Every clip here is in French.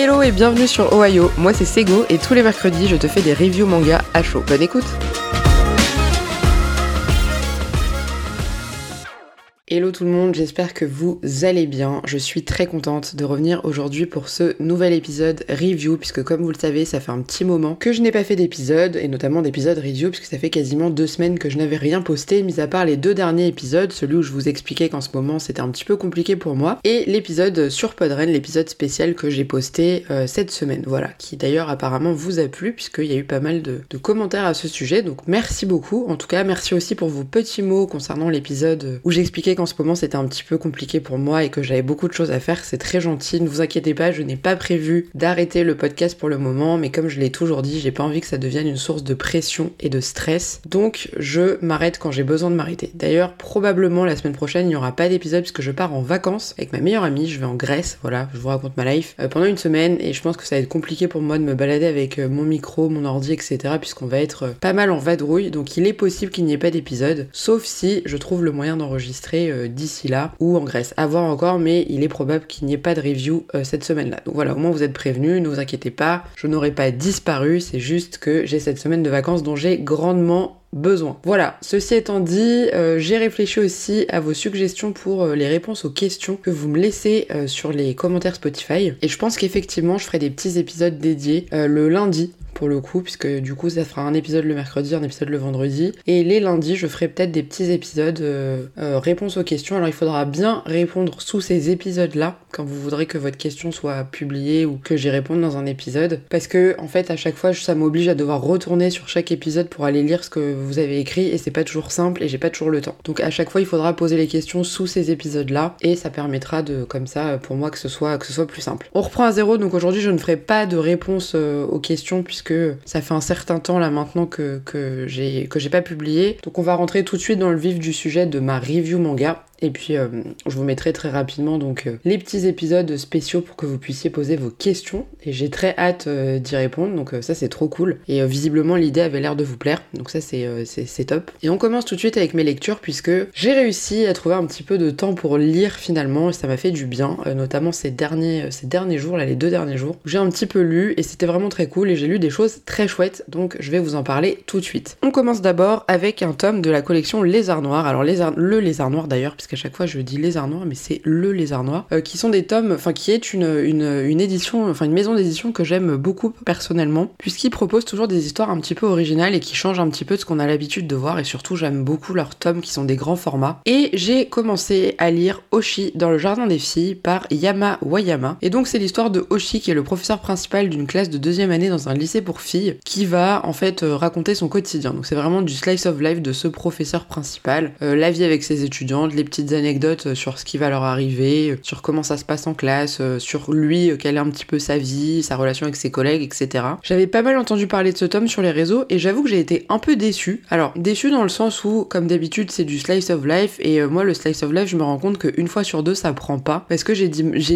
Hello et bienvenue sur Ohio, moi c'est Sego et tous les mercredis je te fais des reviews manga à chaud. Bonne écoute Hello tout le monde, j'espère que vous allez bien. Je suis très contente de revenir aujourd'hui pour ce nouvel épisode review, puisque comme vous le savez, ça fait un petit moment que je n'ai pas fait d'épisode, et notamment d'épisode review, puisque ça fait quasiment deux semaines que je n'avais rien posté, mis à part les deux derniers épisodes, celui où je vous expliquais qu'en ce moment c'était un petit peu compliqué pour moi, et l'épisode sur Podren, l'épisode spécial que j'ai posté euh, cette semaine, voilà, qui d'ailleurs apparemment vous a plu, puisqu'il y a eu pas mal de, commentaires à ce sujet, donc merci beaucoup. En tout cas, merci aussi pour vos petits mots concernant l'épisode où j'expliquais en ce moment c'était un petit peu compliqué pour moi et que j'avais beaucoup de choses à faire, c'est très gentil. Ne vous inquiétez pas, je n'ai pas prévu d'arrêter le podcast pour le moment, mais comme je l'ai toujours dit, j'ai pas envie que ça devienne une source de pression et de stress. Donc je m'arrête quand j'ai besoin de m'arrêter. D'ailleurs, probablement la semaine prochaine, il n'y aura pas d'épisode puisque je pars en vacances avec ma meilleure amie, je vais en Grèce, voilà, je vous raconte ma life, euh, pendant une semaine et je pense que ça va être compliqué pour moi de me balader avec euh, mon micro, mon ordi, etc. puisqu'on va être euh, pas mal en vadrouille, donc il est possible qu'il n'y ait pas d'épisode, sauf si je trouve le moyen d'enregistrer d'ici là ou en Grèce. À voir encore, mais il est probable qu'il n'y ait pas de review euh, cette semaine-là. Donc voilà, au moins vous êtes prévenus, ne vous inquiétez pas, je n'aurai pas disparu, c'est juste que j'ai cette semaine de vacances dont j'ai grandement besoin. Voilà, ceci étant dit, euh, j'ai réfléchi aussi à vos suggestions pour euh, les réponses aux questions que vous me laissez sur les commentaires Spotify. Et je pense qu'effectivement, je ferai des petits épisodes dédiés le lundi pour le coup, puisque du coup ça fera un épisode le mercredi, un épisode le vendredi. Et les lundis, je ferai peut-être des petits épisodes euh, euh, réponses aux questions. Alors il faudra bien répondre sous ces épisodes-là, quand vous voudrez que votre question soit publiée ou que j'y réponde dans un épisode. Parce que en fait, à chaque fois, ça m'oblige à devoir retourner sur chaque épisode pour aller lire ce que vous avez écrit et c'est pas toujours simple et j'ai pas toujours le temps. Donc à chaque fois, il faudra poser les questions sous ces épisodes-là et ça permettra de, comme ça, pour moi, que ce soit, plus simple. On reprend à zéro, donc aujourd'hui, je ne ferai pas de réponse euh, aux questions puisque ça fait un certain temps là maintenant que j'ai pas publié. Donc on va rentrer tout de suite dans le vif du sujet de ma review manga. Et puis euh, je vous mettrai très rapidement donc euh, les petits épisodes spéciaux pour que vous puissiez poser vos questions. Et j'ai très hâte euh, d'y répondre, donc ça c'est trop cool. Et visiblement l'idée avait l'air de vous plaire, donc ça c'est, top. Et on commence tout de suite avec mes lectures puisque j'ai réussi à trouver un petit peu de temps pour lire finalement et ça m'a fait du bien, notamment ces derniers, ces derniers jours, là les deux derniers jours. J'ai un petit peu lu et c'était vraiment très cool et j'ai lu des choses très chouettes, donc je vais vous en parler tout de suite. On commence d'abord avec un tome de la collection Lézard Noir. Alors le Lézard Noir d'ailleurs, qu'à chaque fois je dis lézard noir, mais c'est le lézard noir, euh, qui sont des tomes, enfin qui est une, une, édition, enfin une maison d'édition que j'aime beaucoup personnellement, puisqu'ils proposent toujours des histoires un petit peu originales et qui changent un petit peu de ce qu'on a l'habitude de voir, et surtout j'aime beaucoup leurs tomes qui sont des grands formats. Et j'ai commencé à lire Oshi dans le jardin des filles par Yama Wayama. Et donc c'est l'histoire de Oshi qui est le professeur principal d'une classe de deuxième année dans un lycée pour filles, qui va en fait euh, raconter son quotidien. Donc c'est vraiment du slice of life de ce professeur principal, euh, la vie avec ses étudiantes, les petites anecdotes anecdotes sur ce qui va leur arriver, sur comment ça se passe en classe, euh, sur lui, euh, quelle est un petit peu sa vie, sa relation avec ses collègues, etc. J'avais pas mal entendu parler de ce tome sur les réseaux et j'avoue que j'ai été un peu déçue. Alors, déçue dans le sens où, comme d'habitude, c'est du slice of life et euh, moi, le slice of life, je me rends compte qu'une fois sur deux, ça prend pas parce que j'ai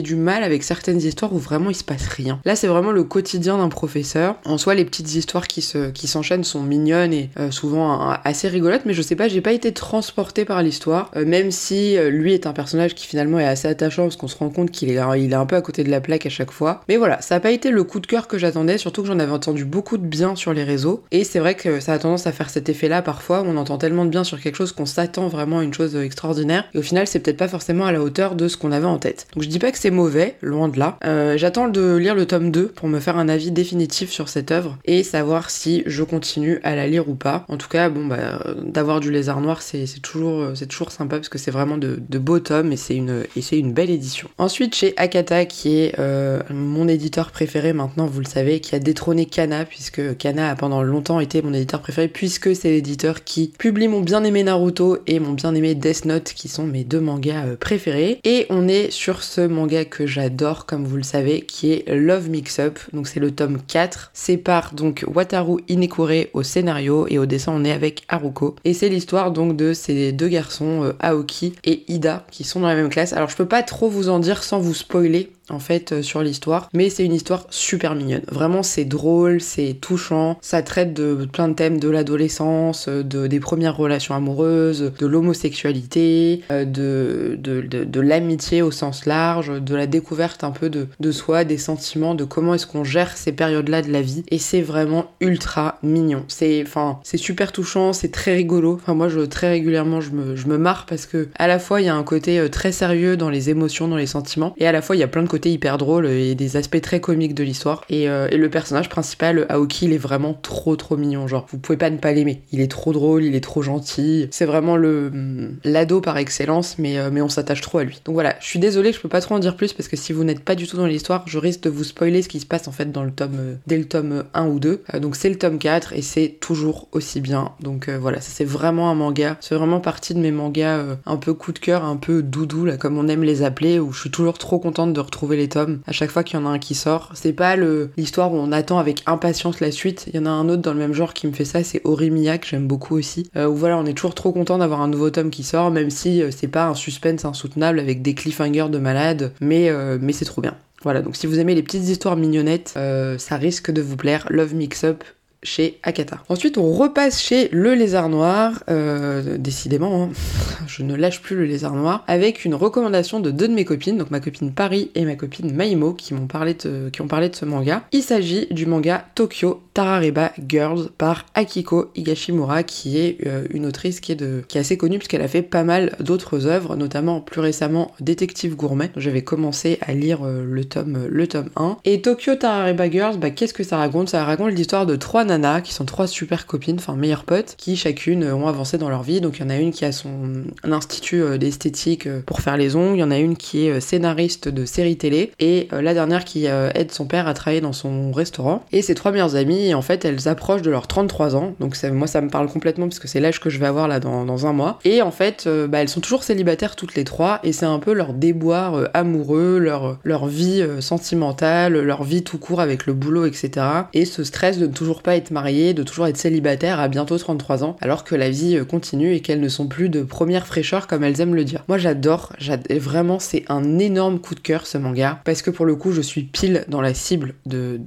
du mal avec certaines histoires où vraiment il se passe rien. Là, c'est vraiment le quotidien d'un professeur. En soi, les petites histoires qui se qui s'enchaînent sont mignonnes et souvent assez rigolotes, mais je sais pas, j'ai pas été transportée par l'histoire, même si lui est un personnage qui finalement est assez attachant parce qu'on se rend compte qu'il est, un peu à côté de la plaque à chaque fois. Mais voilà, ça n'a pas été le coup de cœur que j'attendais, surtout que j'en avais entendu beaucoup de bien sur les réseaux. Et c'est vrai que ça a tendance à faire cet effet-là parfois, on entend tellement de bien sur quelque chose qu'on s'attend vraiment à une chose extraordinaire. Et au final, c'est peut-être pas forcément à la hauteur de ce qu'on avait en tête. Donc je dis pas que c'est mauvais, loin de là. Euh, j'attends de lire le tome 2 pour me faire un avis définitif sur cette œuvre et savoir si je continue à la lire ou pas. En tout cas, bon, bah, d'avoir du lézard noir, c'est toujours, c'est toujours sympa parce que c'est vraiment de, de beaux tomes et c'est une, une belle édition. Ensuite chez Akata qui est euh, mon éditeur préféré maintenant vous le savez, qui a détrôné Kana puisque Kana a pendant longtemps été mon éditeur préféré puisque c'est l'éditeur qui publie mon bien-aimé Naruto et mon bien-aimé Death Note qui sont mes deux mangas euh, préférés. Et on est sur ce manga que j'adore comme vous le savez qui est Love Mix Up. Donc c'est le tome 4. C'est par donc Wataru Inekure au scénario et au dessin on est avec Haruko. Et c'est l'histoire donc de ces deux garçons euh, Aoki et Ida qui sont dans la même classe. Alors je peux pas trop vous en dire sans vous spoiler en fait euh, sur l'histoire, mais c'est une histoire super mignonne. Vraiment, c'est drôle, c'est touchant, ça traite de plein de thèmes de l'adolescence, de, des premières relations amoureuses, de l'homosexualité, de, de, de, l'amitié au sens large, de la découverte un peu de, de soi, des sentiments, de comment est-ce qu'on gère ces périodes-là de la vie. Et c'est vraiment ultra mignon. C'est, enfin, c'est super touchant, c'est très rigolo. Enfin, moi, je, très régulièrement, je me, je me marre parce que à la fois, il y a un côté euh, très sérieux dans les émotions, dans les sentiments, et à la fois, il y a plein de côtés hyper drôles et des aspects très comiques de l'histoire. Et, euh, et, le personnage principal, Aoki, il est vraiment trop, trop mignon. Genre, vous pouvez pas ne pas l'aimer. Il est trop drôle, il est trop gentil. C'est vraiment le mm, l'ado par excellence, mais, euh, mais on s'attache trop à lui. Donc voilà, je suis désolée, je peux pas trop en dire plus parce que si vous n'êtes pas du tout dans l'histoire, je risque de vous spoiler ce qui se passe en fait dans le tome, dès le tome 1 ou 2. donc c'est le tome 4 et c'est toujours aussi bien. Donc voilà, c'est vraiment un manga. C'est vraiment partie de mes mangas un peu coup de cœur, un peu doudou, là, comme on aime les appeler, où je suis toujours trop contente de retrouver les tomes à chaque fois qu'il y en a un qui sort. C'est pas l'histoire où on attend avec impatience la suite. Il y en a un autre dans le même genre qui me fait ça, c'est Orimiya, que j'aime beaucoup aussi. Euh, où voilà, on est toujours trop content d'avoir un nouveau tome qui sort, même si euh, c'est pas un suspense insoutenable avec des cliffhangers de malade, mais, euh, mais c'est trop bien. Voilà, donc si vous aimez les petites histoires mignonnettes, ça risque de vous plaire. Love Mix Up, chez Akata. Ensuite, on repasse chez le lézard noir, euh, décidément, hein. je ne lâche plus le lézard noir, avec une recommandation de deux de mes copines, donc ma copine Paris et ma copine Maimo, qui m'ont parlé de, qui ont parlé de ce manga. Il s'agit du manga Tokyo Tarareba Girls par Akiko Higashimura, qui est euh, une autrice qui est, de, qui est assez connue puisqu'elle a fait pas mal d'autres œuvres, notamment plus récemment Détective Gourmet. J'avais commencé à lire euh, le, tome, le tome 1. Et Tokyo Tarareba Girls, bah, qu'est-ce que ça raconte? Ça raconte l'histoire de trois qui sont trois super copines, enfin meilleures potes, qui chacune ont avancé dans leur vie. Donc il y en a une qui a son institut euh, d'esthétique euh, pour faire les ongles, il y en a une qui est euh, scénariste de séries télé, et la dernière qui aide son père à travailler dans son restaurant. Et ces trois meilleures amies, en fait, elles approchent de leurs 33 ans, donc moi ça me parle complètement parce que c'est l'âge que je vais avoir là dans, un mois. Et en fait, bah, elles sont toujours célibataires toutes les trois, et c'est un peu leur déboire amoureux, leur, leur vie sentimentale, leur vie tout court avec le boulot, etc. Et ce stress de ne toujours pas être mariée, de toujours être célibataire à bientôt 33 ans, alors que la vie euh, continue et qu'elles ne sont plus de première fraîcheur comme elles aiment le dire. Moi j'adore, vraiment c'est un énorme coup de cœur ce manga, parce que pour le coup je suis pile dans la cible de,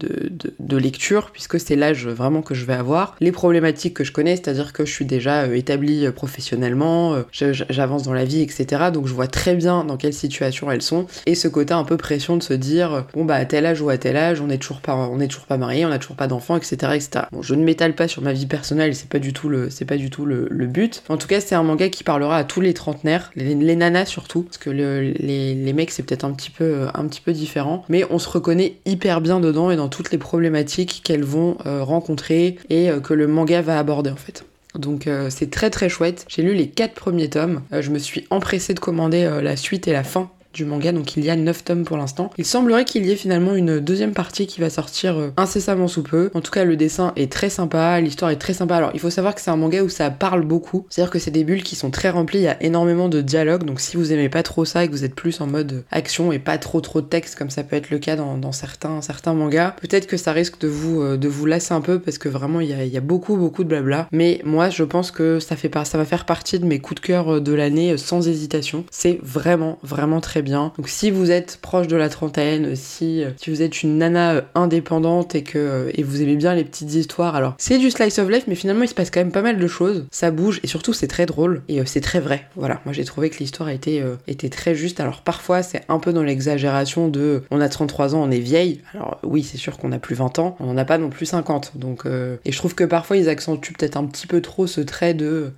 lecture, puisque c'est l'âge vraiment que je vais avoir. Les problématiques que je connais, c'est-à-dire que je suis déjà euh, établie euh, professionnellement, j'avance dans la vie, etc. Donc je vois très bien dans quelle situation elles sont, et ce côté un peu pression de se dire, bon bah à tel âge ou à tel âge, on est toujours pas, pas marié, on a toujours pas d'enfants, etc., etc je ne m'étale pas sur ma vie personnelle, c'est pas du tout le, pas du tout le, but. En tout cas, c'est un manga qui parlera à tous les trentenaires, les, nanas surtout, parce que les, mecs c'est peut-être un petit peu, un petit peu différent, mais on se reconnaît hyper bien dedans et dans toutes les problématiques qu'elles vont euh, rencontrer et euh, que le manga va aborder en fait. Donc euh, c'est très très chouette. J'ai lu les quatre premiers tomes. je me suis empressée de commander la suite et la fin du manga, donc il y a 9 tomes pour l'instant. Il semblerait qu'il y ait finalement une deuxième partie qui va sortir euh, incessamment sous peu. En tout cas, le dessin est très sympa, l'histoire est très sympa. Alors, il faut savoir que c'est un manga où ça parle beaucoup, c'est-à-dire que c'est des bulles qui sont très remplies, il y a énormément de dialogue, donc si vous aimez pas trop ça et que vous êtes plus en mode action et pas trop trop de texte comme ça peut être le cas dans, certains, mangas, peut-être que ça risque de vous, euh, lasser un peu parce que vraiment il y a, beaucoup beaucoup de blabla. Mais moi, je pense que ça, fait ça va faire partie de mes coups de cœur euh, de l'année sans hésitation. C'est vraiment, vraiment très bien. Donc si vous êtes proche de la trentaine, si, euh, si vous êtes une nana euh, indépendante et que euh, et vous aimez bien les petites histoires, alors c'est du slice of life, mais finalement il se passe quand même pas mal de choses. Ça bouge et surtout c'est très drôle et c'est très vrai. Voilà, moi j'ai trouvé que l'histoire était, était très juste. Alors parfois c'est un peu dans l'exagération de on a 33 ans, on est vieille. Alors oui, c'est sûr qu'on a plus 20 ans, on n'a pas non plus 50. Donc et je trouve que parfois ils accentuent peut-être un petit peu trop ce trait de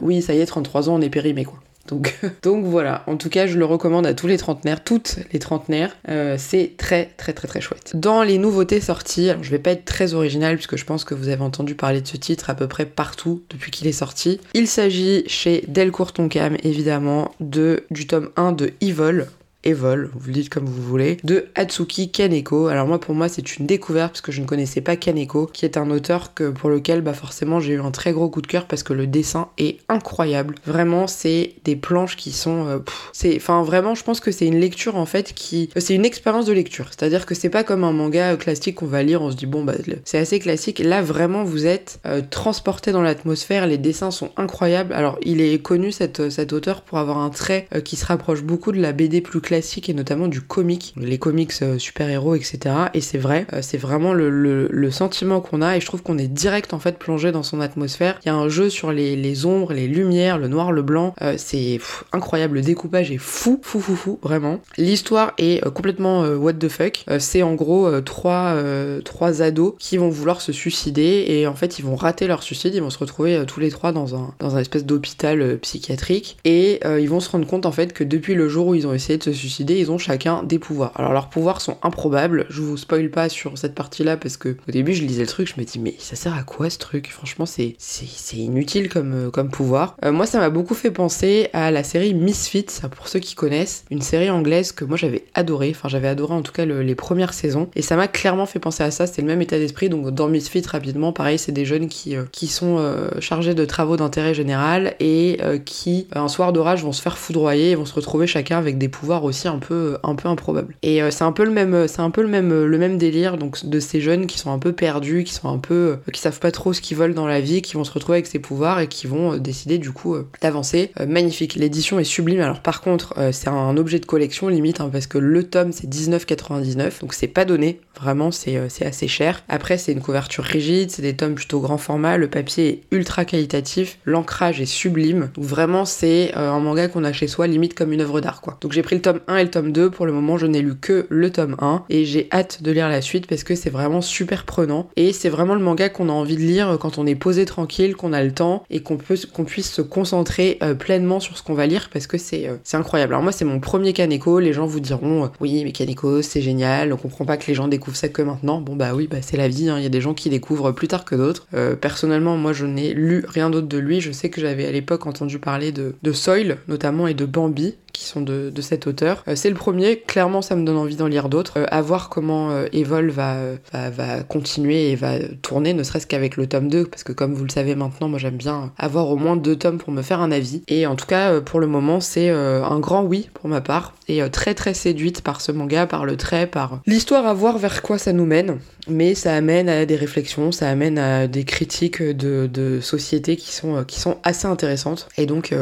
oui, ça y est, 33 ans, on est périmé quoi. Donc, voilà, en tout cas je le recommande à tous les trentenaires, toutes les trentenaires, euh, c'est très très très très chouette. Dans les nouveautés sorties, alors je vais pas être très original puisque je pense que vous avez entendu parler de ce titre à peu près partout depuis qu'il est sorti. Il s'agit chez Delcourt Tonkam évidemment de, du tome 1 de Evil, Evol, vous le dites comme vous voulez, de Hatsuki Kaneko. Alors moi pour moi c'est une découverte parce que je ne connaissais pas Kaneko, qui est un auteur que pour lequel bah forcément j'ai eu un très gros coup de cœur parce que le dessin est incroyable. Vraiment c'est des planches qui sont, euh, c'est, enfin vraiment je pense que c'est une lecture en fait qui, c'est une expérience de lecture. C'est-à-dire que c'est pas comme un manga classique qu'on va lire, on se dit bon bah c'est assez classique. Là vraiment vous êtes euh, transporté dans l'atmosphère, les dessins sont incroyables. Alors il est connu cet, cet auteur pour avoir un trait euh, qui se rapproche beaucoup de la BD plus classique classique et notamment du comique, les comics euh, super-héros, etc. Et c'est vrai, euh, c'est vraiment le, sentiment qu'on a et je trouve qu'on est direct en fait plongé dans son atmosphère. Il y a un jeu sur les, les ombres, les lumières, le noir, le blanc. c'est incroyable, le découpage est fou, fou, fou, fou, vraiment. L'histoire est complètement what the fuck. c'est en gros trois, trois ados qui vont vouloir se suicider et en fait ils vont rater leur suicide, ils vont se retrouver tous les trois dans un, dans un espèce d'hôpital psychiatrique et ils vont se rendre compte en fait que depuis le jour où ils ont essayé de se ils ont chacun des pouvoirs. Alors leurs pouvoirs sont improbables, je vous spoil pas sur cette partie-là parce que au début je lisais le truc, je me dis mais ça sert à quoi ce truc? Franchement c'est c'est inutile comme, euh, comme pouvoir. Euh, moi ça m'a beaucoup fait penser à la série Misfits, pour ceux qui connaissent, une série anglaise que moi j'avais adoré, enfin j'avais adoré en tout cas les premières saisons. Et ça m'a clairement fait penser à ça, c'était le même état d'esprit. Donc dans Misfits rapidement pareil c'est des jeunes qui, euh, qui sont chargés de travaux d'intérêt général et qui un soir d'orage vont se faire foudroyer et vont se retrouver chacun avec des pouvoirs aussi un peu, un peu improbables. Et euh, c'est un peu le même, c'est un peu le même, le même délire donc de ces jeunes qui sont un peu perdus, qui sont un peu, euh, qui savent pas trop ce qu'ils veulent dans la vie, qui vont se retrouver avec ces pouvoirs et qui vont euh, décider du coup d'avancer. magnifique, l'édition est sublime. Alors par contre, c'est un objet de collection limite hein, parce que le tome c'est 19,99 donc c'est pas donné. Vraiment, c'est assez cher. Après, c'est une couverture rigide, c'est des tomes plutôt grand format, le papier est ultra qualitatif, l'ancrage est sublime. Donc vraiment, c'est un manga qu'on a chez soi limite comme une œuvre d'art quoi. Donc j'ai pris le tome 1 et le tome 2, pour le moment je n'ai lu que le tome 1 et j'ai hâte de lire la suite parce que c'est vraiment super prenant et c'est vraiment le manga qu'on a envie de lire quand on est posé tranquille, qu'on a le temps et qu'on puisse se concentrer euh, pleinement sur ce qu'on va lire parce que c'est euh, c'est incroyable. Alors moi c'est mon premier Kaneko, les gens vous diront euh, oui mais Kaneko c'est génial, on comprend pas que les gens découvrent ça que maintenant. Bon bah oui bah c'est la vie, hein. il y a des gens qui découvrent plus tard que d'autres. personnellement moi je n'ai lu rien d'autre de lui, je sais que j'avais à l'époque entendu parler de, de Soil notamment et de Bambi qui sont de, de cet auteur. Euh, c'est le premier, clairement ça me donne envie d'en lire d'autres. Euh, à voir comment euh, Evol va, va, va, continuer et va tourner, ne serait-ce qu'avec le tome 2, parce que comme vous le savez maintenant, moi j'aime bien avoir au moins deux tomes pour me faire un avis. Et en tout cas, pour le moment, c'est un grand oui pour ma part, et très très séduite par ce manga, par le trait, par l'histoire à voir vers quoi ça nous mène. Mais ça amène à des réflexions, ça amène à des critiques de, de société qui sont, qui sont assez intéressantes. Et donc,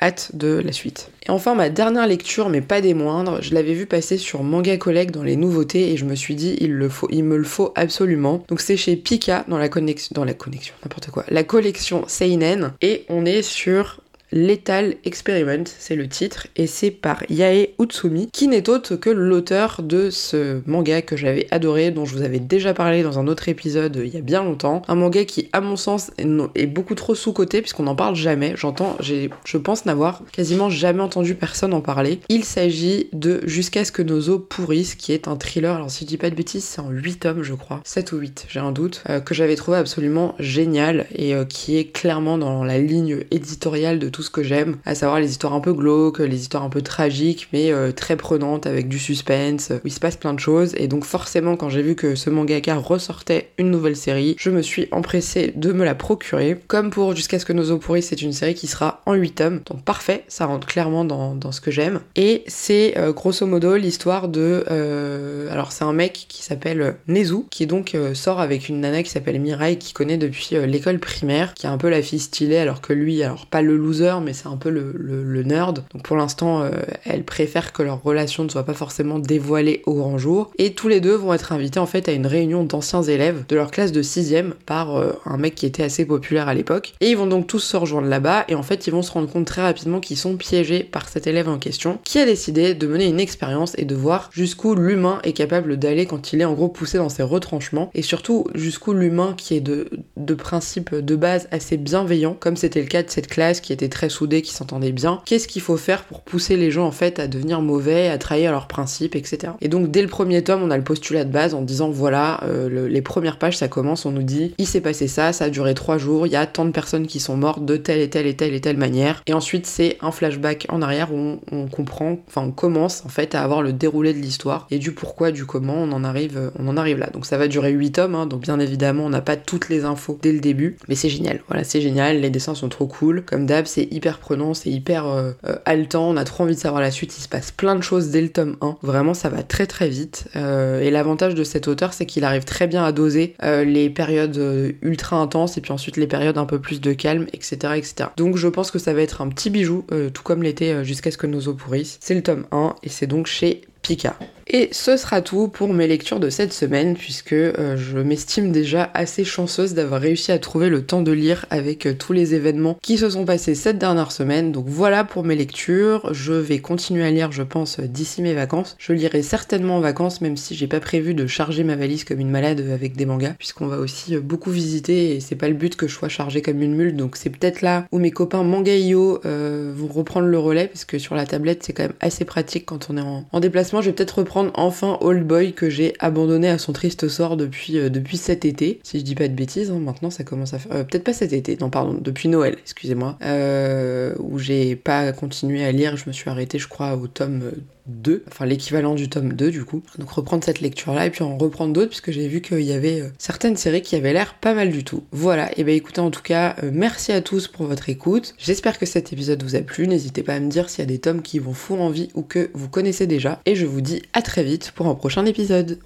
hâte de la suite. Et enfin, ma dernière lecture, mais pas des moindres, je l'avais vu passer sur Manga Collect dans les nouveautés et je me suis dit, il, le faut, il me le faut absolument. Donc c'est chez Pika dans la connexion, dans la connexion, n'importe quoi, la collection Seinen et on est sur Lethal Experiment, c'est le titre, et c'est par Yae Utsumi, qui n'est autre que l'auteur de ce manga que j'avais adoré, dont je vous avais déjà parlé dans un autre épisode il y a bien longtemps. Un manga qui, à mon sens, est beaucoup trop sous-coté, puisqu'on n'en parle jamais. J'entends, je pense n'avoir quasiment jamais entendu personne en parler. Il s'agit de Jusqu'à ce que nos os pourrissent, qui est un thriller, alors si je dis pas de bêtises, c'est en 8 tomes, je crois. 7 ou 8, j'ai un doute, euh, que j'avais trouvé absolument génial, et euh, qui est clairement dans la ligne éditoriale de tout ce que j'aime, à savoir les histoires un peu glauques, les histoires un peu tragiques, mais euh, très prenantes avec du suspense, où il se passe plein de choses. Et donc forcément, quand j'ai vu que ce mangaka ressortait une nouvelle série, je me suis empressée de me la procurer. Comme pour Jusqu'à ce que nos eaux pourrissent, c'est une série qui sera en 8 tomes, donc parfait, ça rentre clairement dans, ce que j'aime. Et c'est euh, grosso modo l'histoire de... Euh, alors c'est un mec qui s'appelle Nezu, qui donc sort avec une nana qui s'appelle Mirai, qui connaît depuis l'école primaire, qui est un peu la fille stylée, alors que lui, alors pas le loser, mais c'est un peu le, nerd. Donc pour l'instant, euh, elle préfère que leur relation ne soit pas forcément dévoilée au grand jour. Et tous les deux vont être invités en fait à une réunion d'anciens élèves de leur classe de 6ème par euh, un mec qui était assez populaire à l'époque. Et ils vont donc tous se rejoindre là-bas et en fait ils vont se rendre compte très rapidement qu'ils sont piégés par cet élève en question qui a décidé de mener une expérience et de voir jusqu'où l'humain est capable d'aller quand il est en gros poussé dans ses retranchements et surtout jusqu'où l'humain qui est de, de principe de base assez bienveillant comme c'était le cas de cette classe qui était très soudée, qui s'entendaient bien. Qu'est-ce qu'il faut faire pour pousser les gens en fait à devenir mauvais, à trahir leurs principes, etc. Et donc dès le premier tome, on a le postulat de base en disant voilà, euh, les premières pages ça commence, on nous dit il s'est passé ça, ça a duré trois jours, il y a tant de personnes qui sont mortes de telle et telle et telle et telle manière. Et ensuite c'est un flashback en arrière où on, comprend, enfin on commence en fait à avoir le déroulé de l'histoire et du pourquoi, du comment, on en arrive, on en arrive là. Donc ça va durer 8 tomes, hein, donc bien évidemment on n'a pas toutes les infos dès le début, mais c'est génial. Voilà, c'est génial, les dessins sont trop cool. Comme d'hab, c'est hyper prenant, c'est hyper euh, euh, haletant, on a trop envie de savoir la suite, il se passe plein de choses dès le tome 1. Vraiment, ça va très très vite. Euh, et l'avantage de cet auteur, c'est qu'il arrive très bien à doser les périodes ultra intenses et puis ensuite les périodes un peu plus de calme, etc. etc. Donc je pense que ça va être un petit bijou, tout comme l'était jusqu'à ce que nos os pourrissent. C'est le tome 1 et c'est donc chez Pika. Et ce sera tout pour mes lectures de cette semaine, puisque euh, je m'estime déjà assez chanceuse d'avoir réussi à trouver le temps de lire avec euh, tous les événements qui se sont passés cette dernière semaine. Donc voilà pour mes lectures. Je vais continuer à lire, je pense, d'ici mes vacances. Je lirai certainement en vacances, même si j'ai pas prévu de charger ma valise comme une malade avec des mangas, puisqu'on va aussi euh, beaucoup visiter et c'est pas le but que je sois chargée comme une mule. Donc c'est peut-être là où mes copains Mangaio vont reprendre le relais, parce que sur la tablette c'est quand même assez pratique quand on est en, en déplacement. Je vais peut-être reprendre enfin Old Boy que j'ai abandonné à son triste sort depuis, euh, depuis cet été. Si je dis pas de bêtises, hein, maintenant ça commence à faire. Euh, peut-être pas cet été, non, pardon, depuis Noël, excusez-moi. Euh, où j'ai pas continué à lire, je me suis arrêtée, je crois, au tome 2, enfin l'équivalent du tome 2 du coup. Donc reprendre cette lecture là et puis en reprendre d'autres puisque j'ai vu qu'il y avait certaines séries qui avaient l'air pas mal du tout. Voilà, et ben écoutez en tout cas, merci à tous pour votre écoute. J'espère que cet épisode vous a plu. N'hésitez pas à me dire s'il y a des tomes qui vous font envie ou que vous connaissez déjà. Et je vous dis à très vite pour un prochain épisode.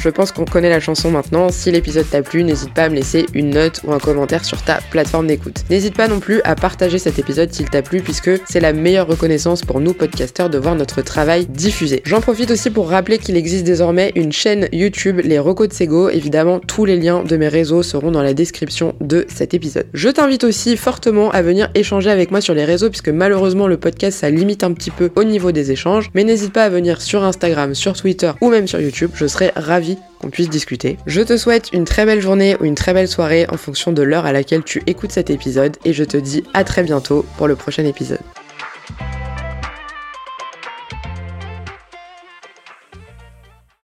Je pense qu'on connaît la chanson maintenant. Si l'épisode t'a plu, n'hésite pas à me laisser une note ou un commentaire sur ta plateforme d'écoute. N'hésite pas non plus à partager cet épisode s'il t'a plu, puisque c'est la meilleure reconnaissance pour nous podcasteurs de voir notre travail diffusé. J'en profite aussi pour rappeler qu'il existe désormais une chaîne YouTube, les Recos de Sego. Évidemment, tous les liens de mes réseaux seront dans la description de cet épisode. Je t'invite aussi fortement à venir échanger avec moi sur les réseaux, puisque malheureusement le podcast ça limite un petit peu au niveau des échanges. Mais n'hésite pas à venir sur Instagram, sur Twitter ou même sur YouTube. Je serai ravi qu'on puisse discuter. Je te souhaite une très belle journée ou une très belle soirée en fonction de l'heure à laquelle tu écoutes cet épisode et je te dis à très bientôt pour le prochain épisode.